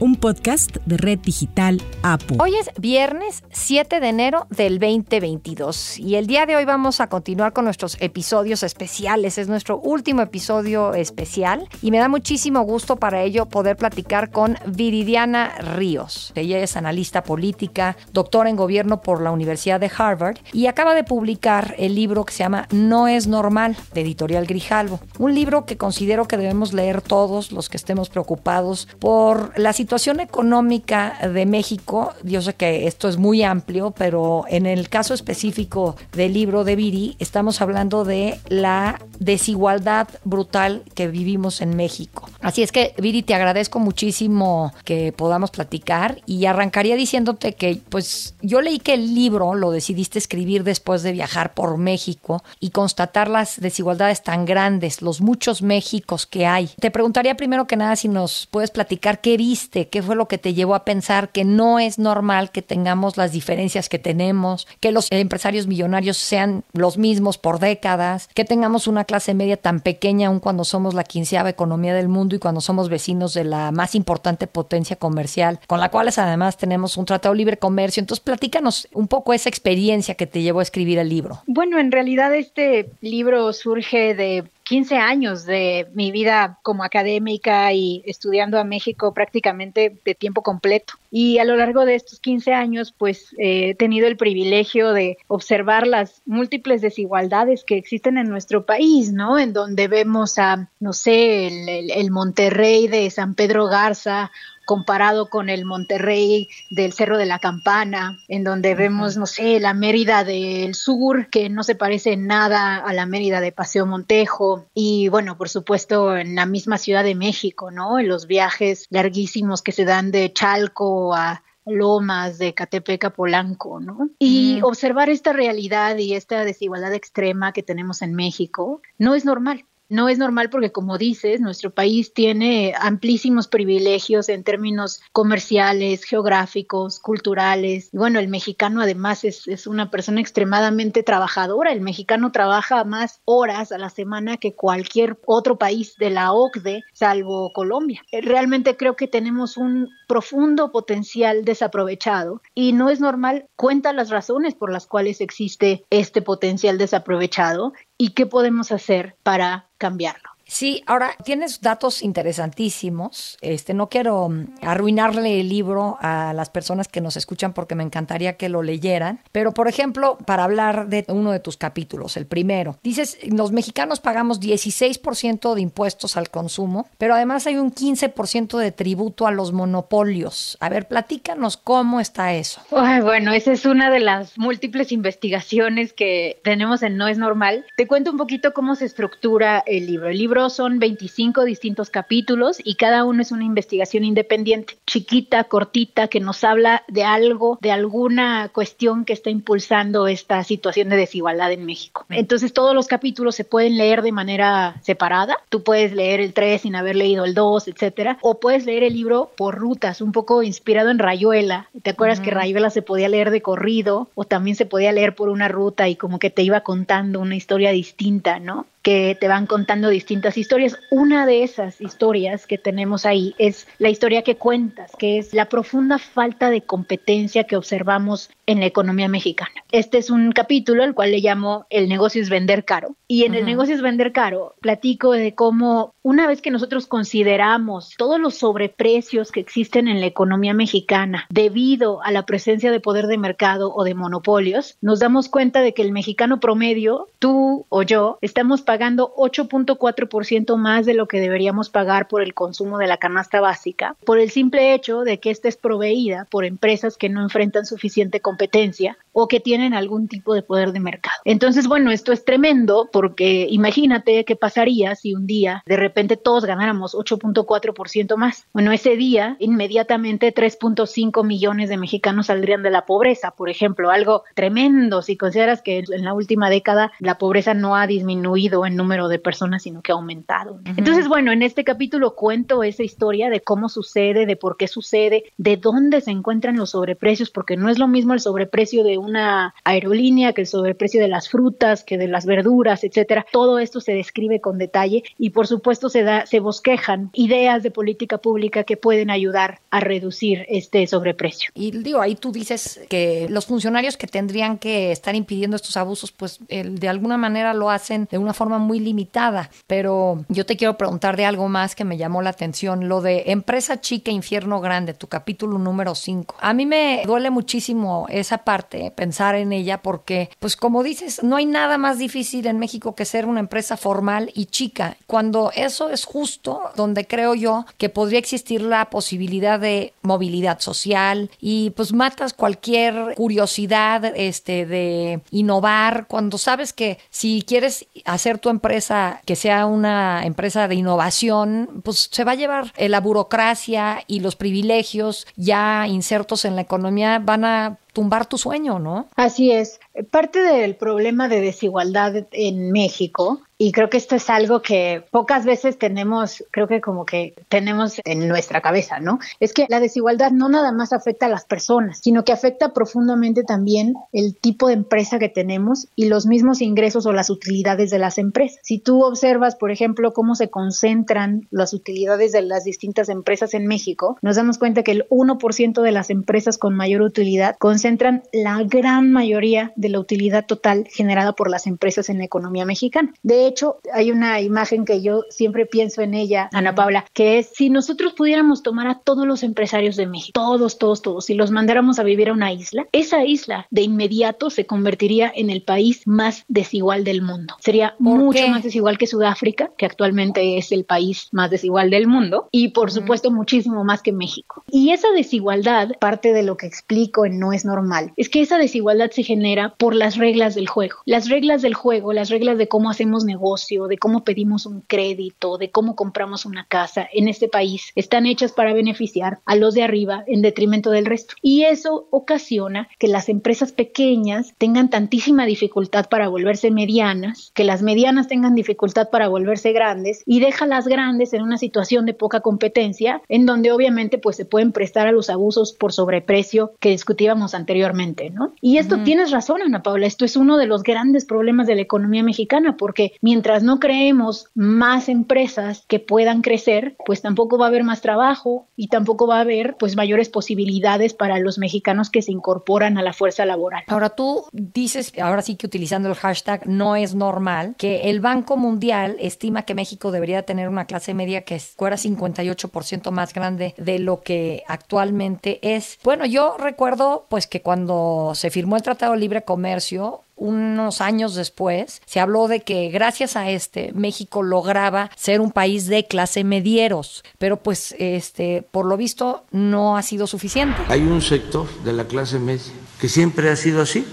un podcast de Red Digital APO. Hoy es viernes 7 de enero del 2022 y el día de hoy vamos a continuar con nuestros episodios especiales. Es nuestro último episodio especial y me da muchísimo gusto para ello poder platicar con Viridiana Ríos. Ella es analista política, doctora en gobierno por la Universidad de Harvard y acaba de publicar el libro que se llama No es normal de Editorial Grijalvo. Un libro que considero que debemos leer todos los que estemos preocupados por la situación situación económica de México, yo sé que esto es muy amplio, pero en el caso específico del libro de Viri, estamos hablando de la desigualdad brutal que vivimos en México. Así es que, Viri, te agradezco muchísimo que podamos platicar y arrancaría diciéndote que, pues, yo leí que el libro lo decidiste escribir después de viajar por México y constatar las desigualdades tan grandes, los muchos Méxicos que hay. Te preguntaría primero que nada si nos puedes platicar qué viste ¿Qué fue lo que te llevó a pensar que no es normal que tengamos las diferencias que tenemos, que los empresarios millonarios sean los mismos por décadas, que tengamos una clase media tan pequeña aun cuando somos la quinceava economía del mundo y cuando somos vecinos de la más importante potencia comercial, con la cual además tenemos un tratado de libre comercio? Entonces, platícanos un poco esa experiencia que te llevó a escribir el libro. Bueno, en realidad este libro surge de 15 años de mi vida como académica y estudiando a México prácticamente de tiempo completo. Y a lo largo de estos 15 años, pues he tenido el privilegio de observar las múltiples desigualdades que existen en nuestro país, ¿no? En donde vemos a, no sé, el Monterrey de San Pedro Garza comparado con el Monterrey del Cerro de la Campana, en donde vemos, no sé, la Mérida del Sur, que no se parece en nada a la Mérida de Paseo Montejo, y bueno, por supuesto, en la misma Ciudad de México, ¿no? En los viajes larguísimos que se dan de Chalco a Lomas, de Catepec a Polanco, ¿no? Y observar esta realidad y esta desigualdad extrema que tenemos en México no es normal. No es normal porque, como dices, nuestro país tiene amplísimos privilegios en términos comerciales, geográficos, culturales. Y bueno, el mexicano además es, es, una persona extremadamente trabajadora. El mexicano trabaja más horas a la semana que cualquier otro país de la OCDE, salvo Colombia. Eh, realmente creo que tenemos un profundo potencial desaprovechado y no es normal. Cuenta las razones por las cuales existe este potencial desaprovechado y qué podemos hacer para cambiarlo. Sí, ahora tienes datos interesantísimos. Este, no quiero mm, arruinarle el libro a las personas que nos escuchan porque me encantaría que lo leyeran. Pero, por ejemplo, para hablar de uno de tus capítulos, el primero, dices, los mexicanos pagamos 16% de impuestos al consumo, pero además hay un 15% de tributo a los monopolios. A ver, platícanos cómo está eso. bueno, esa es una de las múltiples investigaciones que tenemos en No es Normal. Te cuento un poquito cómo se estructura el libro. El libro son 25 distintos capítulos y cada uno es una investigación independiente, chiquita, cortita, que nos habla de algo, de alguna cuestión que está impulsando esta situación de desigualdad en México. Entonces todos los capítulos se pueden leer de manera separada. Tú puedes leer el 3 sin haber leído el 2, etcétera, o puedes leer el libro por rutas, un poco inspirado en Rayuela. ¿Te acuerdas que Rayuela se podía leer de corrido o también se podía leer por una ruta y como que te iba contando una historia distinta, ¿no? Que te van contando distintas historias. Una de esas historias que tenemos ahí es la historia que cuentas, que es la profunda falta de competencia que observamos en la economía mexicana. Este es un capítulo al cual le llamo El negocio es vender caro. Y en el negocio es vender caro platico de cómo una vez que nosotros consideramos todos los sobreprecios que existen en la economía mexicana debido a la presencia de poder de mercado o de monopolios, nos damos cuenta de que el mexicano promedio, tú o yo, estamos pagando 8.4% más de lo que deberíamos pagar por el consumo de la canasta básica, por el simple hecho de que esta es proveída por empresas que no enfrentan suficiente competencia competencia o que tienen algún tipo de poder de mercado. Entonces, bueno, esto es tremendo porque imagínate qué pasaría si un día de repente todos ganáramos 8.4% más. Bueno, ese día inmediatamente 3.5 millones de mexicanos saldrían de la pobreza, por ejemplo, algo tremendo si consideras que en la última década la pobreza no ha disminuido en número de personas, sino que ha aumentado. Entonces, bueno, en este capítulo cuento esa historia de cómo sucede, de por qué sucede, de dónde se encuentran los sobreprecios, porque no es lo mismo el sobreprecio de un una aerolínea, que el sobreprecio de las frutas, que de las verduras, etcétera. Todo esto se describe con detalle y por supuesto se da se bosquejan ideas de política pública que pueden ayudar a reducir este sobreprecio. Y digo, ahí tú dices que los funcionarios que tendrían que estar impidiendo estos abusos, pues de alguna manera lo hacen de una forma muy limitada, pero yo te quiero preguntar de algo más que me llamó la atención, lo de empresa chica, infierno grande, tu capítulo número 5. A mí me duele muchísimo esa parte, pensar en ella porque, pues como dices, no hay nada más difícil en México que ser una empresa formal y chica. Cuando eso es justo, donde creo yo que podría existir la posibilidad de movilidad social y pues matas cualquier curiosidad este de innovar cuando sabes que si quieres hacer tu empresa que sea una empresa de innovación, pues se va a llevar la burocracia y los privilegios ya insertos en la economía van a tumbar tu sueño, ¿no? Así es. Parte del problema de desigualdad en México y creo que esto es algo que pocas veces tenemos, creo que como que tenemos en nuestra cabeza, ¿no? Es que la desigualdad no nada más afecta a las personas, sino que afecta profundamente también el tipo de empresa que tenemos y los mismos ingresos o las utilidades de las empresas. Si tú observas, por ejemplo, cómo se concentran las utilidades de las distintas empresas en México, nos damos cuenta que el 1% de las empresas con mayor utilidad concentran la gran mayoría de la utilidad total generada por las empresas en la economía mexicana. De hecho, hay una imagen que yo siempre pienso en ella, Ana Paula, que es si nosotros pudiéramos tomar a todos los empresarios de México, todos, todos, todos, y los mandáramos a vivir a una isla, esa isla de inmediato se convertiría en el país más desigual del mundo. Sería mucho más desigual que Sudáfrica, que actualmente es el país más desigual del mundo, y por supuesto muchísimo más que México. Y esa desigualdad, parte de lo que explico en No es normal, es que esa desigualdad se genera por las reglas del juego. Las reglas del juego, las reglas de cómo hacemos negocios, de cómo pedimos un crédito, de cómo compramos una casa en este país, están hechas para beneficiar a los de arriba en detrimento del resto. Y eso ocasiona que las empresas pequeñas tengan tantísima dificultad para volverse medianas, que las medianas tengan dificultad para volverse grandes y deja a las grandes en una situación de poca competencia, en donde obviamente pues se pueden prestar a los abusos por sobreprecio que discutíamos anteriormente, ¿no? Y esto tienes razón, Ana Paula, esto es uno de los grandes problemas de la economía mexicana, porque mientras no creemos más empresas que puedan crecer, pues tampoco va a haber más trabajo y tampoco va a haber pues mayores posibilidades para los mexicanos que se incorporan a la fuerza laboral. Ahora tú dices, ahora sí que utilizando el hashtag no es normal, que el Banco Mundial estima que México debería tener una clase media que fuera 58% más grande de lo que actualmente es. Bueno, yo recuerdo pues que cuando se firmó el Tratado Libre Comercio, unos años después, se habló de que gracias a este México lograba ser un país de clase medieros, pero pues este por lo visto no ha sido suficiente. Hay un sector de la clase media que siempre ha sido así,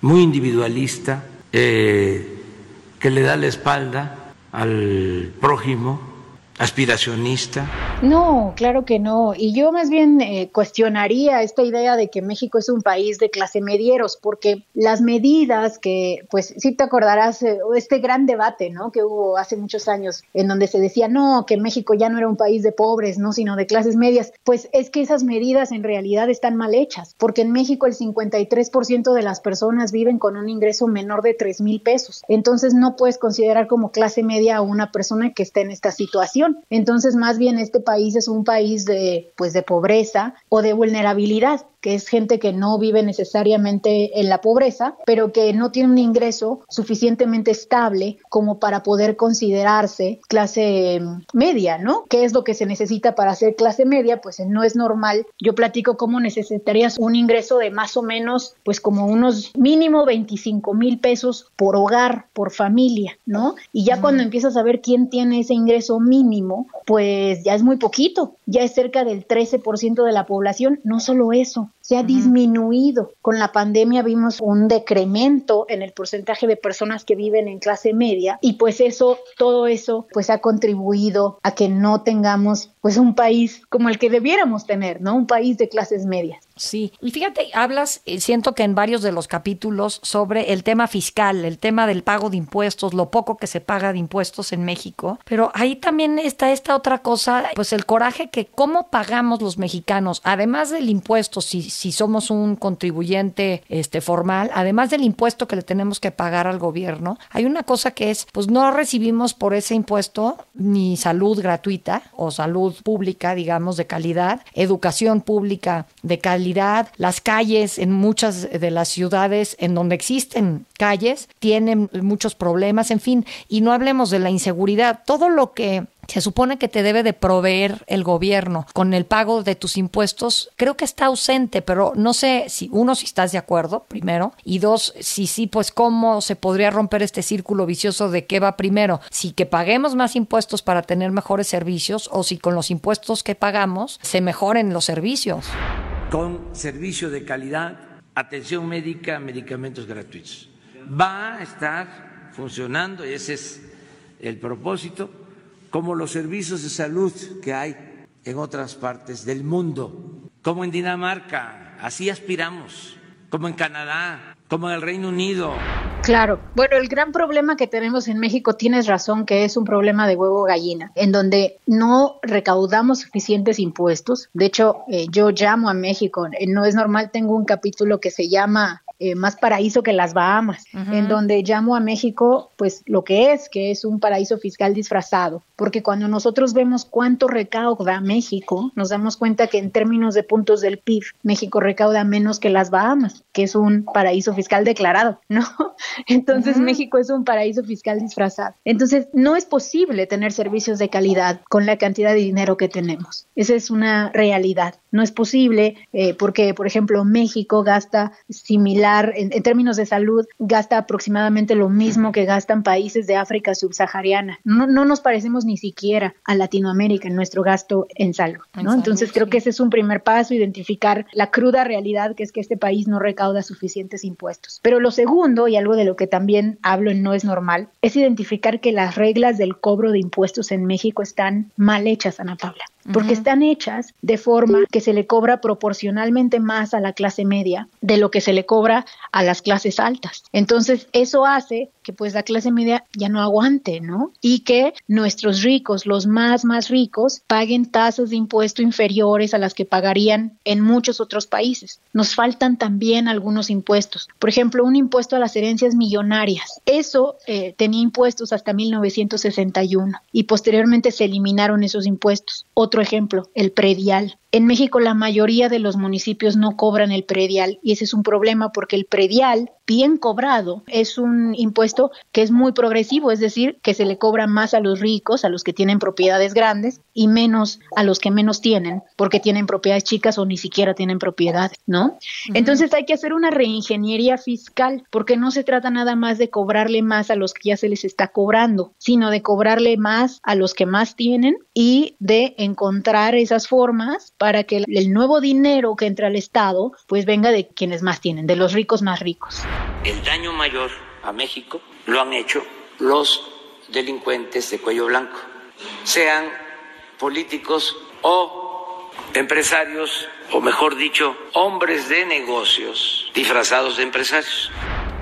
muy individualista, eh, que le da la espalda al prójimo aspiracionista? No, claro que no. Y yo más bien eh, cuestionaría esta idea de que México es un país de clase medieros, porque las medidas que, pues sí te acordarás, eh, este gran debate, ¿no? Que hubo hace muchos años, en donde se decía, no, que México ya no era un país de pobres, ¿no? Sino de clases medias. Pues es que esas medidas en realidad están mal hechas, porque en México el 53% de las personas viven con un ingreso menor de 3 mil pesos. Entonces no puedes considerar como clase media a una persona que está en esta situación. Entonces, más bien este es un país de pues de pobreza o de vulnerabilidad que es gente que no vive necesariamente en la pobreza, pero que no tiene un ingreso suficientemente estable como para poder considerarse clase media, ¿no? ¿Qué es lo que se necesita para ser clase media? Pues no es normal. Yo platico cómo necesitarías un ingreso de más o menos, pues como unos mínimo 25 mil pesos por hogar, por familia, ¿no? Y ya cuando empiezas a ver quién tiene ese ingreso mínimo, pues ya es muy poquito, ya es cerca del 13% de la población, no solo eso, se ha disminuido. Con la pandemia vimos un decremento en el porcentaje de personas que viven en clase media y pues eso, todo eso, pues ha contribuido a que no tengamos pues un país como el que debiéramos tener, ¿no? Un país de clases medias. Sí, y fíjate, hablas, eh, siento que en varios de los capítulos sobre el tema fiscal, el tema del pago de impuestos, lo poco que se paga de impuestos en México, pero ahí también está esta otra cosa, pues el coraje que cómo pagamos los mexicanos, además del impuesto, si, si somos un contribuyente este, formal, además del impuesto que le tenemos que pagar al gobierno, hay una cosa que es, pues no recibimos por ese impuesto ni salud gratuita o salud pública, digamos, de calidad, educación pública de calidad, las calles en muchas de las ciudades en donde existen calles tienen muchos problemas, en fin, y no hablemos de la inseguridad, todo lo que se supone que te debe de proveer el gobierno con el pago de tus impuestos, creo que está ausente, pero no sé si uno si estás de acuerdo, primero, y dos, si sí, pues cómo se podría romper este círculo vicioso de qué va primero, si que paguemos más impuestos para tener mejores servicios o si con los impuestos que pagamos se mejoren los servicios. Con servicio de calidad, atención médica, medicamentos gratuitos. Va a estar funcionando, y ese es el propósito, como los servicios de salud que hay en otras partes del mundo, como en Dinamarca, así aspiramos, como en Canadá, como en el Reino Unido. Claro. Bueno, el gran problema que tenemos en México, tienes razón, que es un problema de huevo gallina, en donde no recaudamos suficientes impuestos. De hecho, eh, yo llamo a México, eh, no es normal, tengo un capítulo que se llama eh, más paraíso que las Bahamas, en donde llamo a México pues lo que es, que es un paraíso fiscal disfrazado, porque cuando nosotros vemos cuánto recauda México, nos damos cuenta que en términos de puntos del PIB, México recauda menos que las Bahamas, que es un paraíso fiscal declarado, ¿no? Entonces México es un paraíso fiscal disfrazado. Entonces no es posible tener servicios de calidad con la cantidad de dinero que tenemos. Esa es una realidad. No es posible eh, porque, por ejemplo, México gasta similar en, términos de salud, gasta aproximadamente lo mismo que gastan países de África subsahariana. No, no nos parecemos ni siquiera a Latinoamérica en nuestro gasto en salud, ¿no? Entonces creo que ese es un primer paso, identificar la cruda realidad que es que este país no recauda suficientes impuestos. Pero lo segundo, y algo de lo que también hablo en No es normal, es identificar que las reglas del cobro de impuestos en México están mal hechas, Ana Paula porque están hechas de forma que se le cobra proporcionalmente más a la clase media de lo que se le cobra a las clases altas. Entonces, eso hace que pues la clase media ya no aguante, ¿no? Y que nuestros ricos, los más, más ricos, paguen tasas de impuesto inferiores a las que pagarían en muchos otros países. Nos faltan también algunos impuestos. Por ejemplo, un impuesto a las herencias millonarias. Eso eh, tenía impuestos hasta 1961 y posteriormente se eliminaron esos impuestos. Otro ejemplo, el predial. En México la mayoría de los municipios no cobran el predial y ese es un problema porque el predial bien cobrado es un impuesto que es muy progresivo, es decir, que se le cobra más a los ricos, a los que tienen propiedades grandes y menos a los que menos tienen porque tienen propiedades chicas o ni siquiera tienen propiedades, ¿no? Entonces hay que hacer una reingeniería fiscal porque no se trata nada más de cobrarle más a los que ya se les está cobrando, sino de cobrarle más a los que más tienen y de encontrar esas formas para que el nuevo dinero que entra al Estado pues venga de quienes más tienen, de los ricos más ricos. El daño mayor a México lo han hecho los delincuentes de cuello blanco, sean políticos o empresarios, o mejor dicho, hombres de negocios disfrazados de empresarios.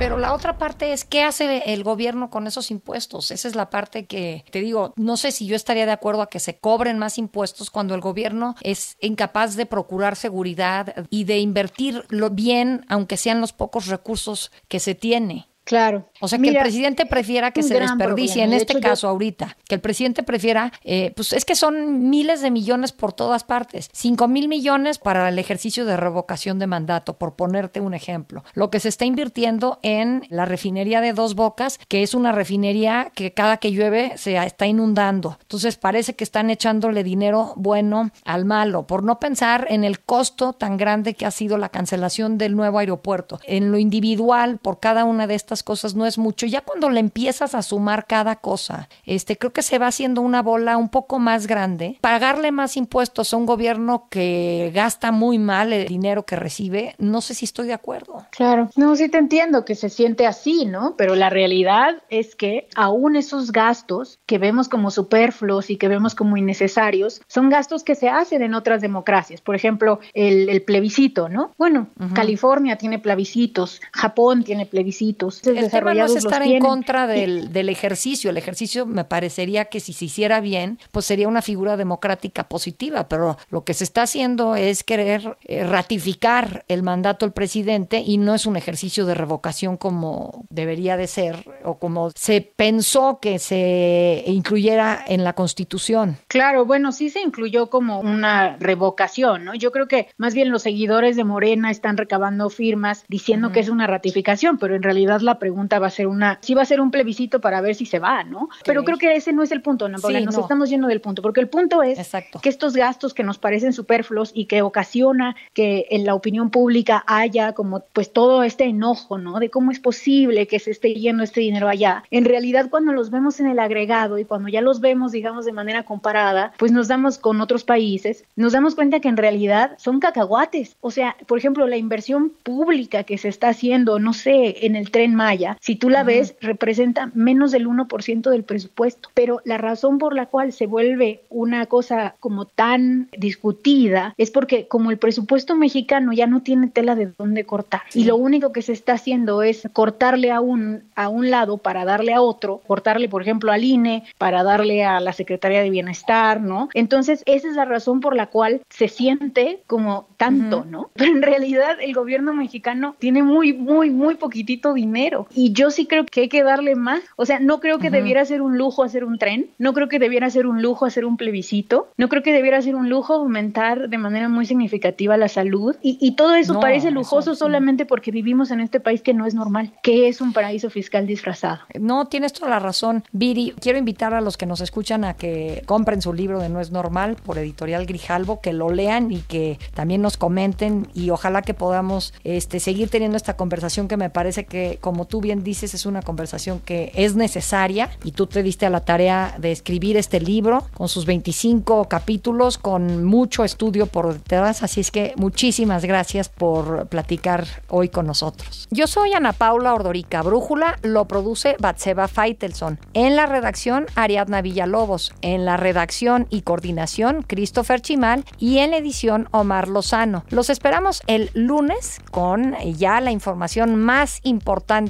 Pero la otra parte es qué hace el gobierno con esos impuestos. Esa es la parte que te digo, no sé si yo estaría de acuerdo a que se cobren más impuestos cuando el gobierno es incapaz de procurar seguridad y de invertir bien, aunque sean los pocos recursos que se tiene. Claro. O sea, que el presidente prefiera que se desperdicie, en este caso ahorita, que el presidente prefiera, eh, pues es que son miles de millones por todas partes, cinco mil millones para el ejercicio de revocación de mandato, por ponerte un ejemplo. Lo que se está invirtiendo en la refinería de Dos Bocas, que es una refinería que cada que llueve se está inundando. Entonces parece que están echándole dinero bueno al malo, por no pensar en el costo tan grande que ha sido la cancelación del nuevo aeropuerto, en lo individual por cada una de estas esas cosas no es mucho. Ya cuando le empiezas a sumar cada cosa, este, creo que se va haciendo una bola un poco más grande. Pagarle más impuestos a un gobierno que gasta muy mal el dinero que recibe, no sé si estoy de acuerdo. Claro, no, sí te entiendo que se siente así, ¿no? Pero la realidad es que aún esos gastos que vemos como superfluos y que vemos como innecesarios, son gastos que se hacen en otras democracias. Por ejemplo, el, plebiscito, ¿no? Bueno, California tiene plebiscitos, Japón tiene plebiscitos. El tema no es estar en contra del, del ejercicio. El ejercicio me parecería que si se hiciera bien, pues sería una figura democrática positiva, pero lo que se está haciendo es querer eh, ratificar el mandato del presidente y no es un ejercicio de revocación como debería de ser o como se pensó que se incluyera en la Constitución. Claro, bueno, sí se incluyó como una revocación, ¿no? Yo creo que más bien los seguidores de Morena están recabando firmas diciendo que es una ratificación, pero en realidad la pregunta va a ser una, sí va a ser un plebiscito para ver si se va, ¿no? Pero creo que ese no es el punto, ¿no? Porque nos estamos yendo del punto, porque el punto es que estos gastos que nos parecen superfluos y que ocasiona que en la opinión pública haya como pues todo este enojo, ¿no? De cómo es posible que se esté yendo este dinero allá. En realidad cuando los vemos en el agregado y cuando ya los vemos, digamos, de manera comparada, pues nos damos con otros países, nos damos cuenta que en realidad son cacahuates. O sea, por ejemplo, la inversión pública que se está haciendo, no sé, en el tren Maya, si tú la ves, representa menos del 1% del presupuesto. Pero la razón por la cual se vuelve una cosa como tan discutida es porque como el presupuesto mexicano ya no tiene tela de dónde cortar y lo único que se está haciendo es cortarle a un, a un lado para darle a otro, cortarle por ejemplo al INE para darle a la Secretaría de Bienestar, ¿no? Entonces esa es la razón por la cual se siente como tanto, ¿no? Pero en realidad el gobierno mexicano tiene muy, muy, muy poquitito dinero y yo sí creo que hay que darle más, o sea, no creo que debiera ser un lujo hacer un tren, no creo que debiera ser un lujo hacer un plebiscito, no creo que debiera ser un lujo aumentar de manera muy significativa la salud. Y, todo eso parece lujoso solamente porque vivimos en este país que no es normal, que es un paraíso fiscal disfrazado. No, tienes toda la razón, Viri. Quiero invitar a los que nos escuchan a que compren su libro de No es normal por editorial Grijalvo, que lo lean y que también nos comenten y ojalá que podamos este, seguir teniendo esta conversación que me parece que, como tú bien dices, es una conversación que es necesaria y tú te diste a la tarea de escribir este libro con sus 25 capítulos, con mucho estudio por detrás. Así es que muchísimas gracias por platicar hoy con nosotros. Yo soy Ana Paula Ordorica. Brújula lo produce Batseba Feitelson. En la redacción, Ariadna Villalobos. En la redacción y coordinación, Christopher Chimal. Y en la edición, Omar Lozano. Los esperamos el lunes con ya la información más importante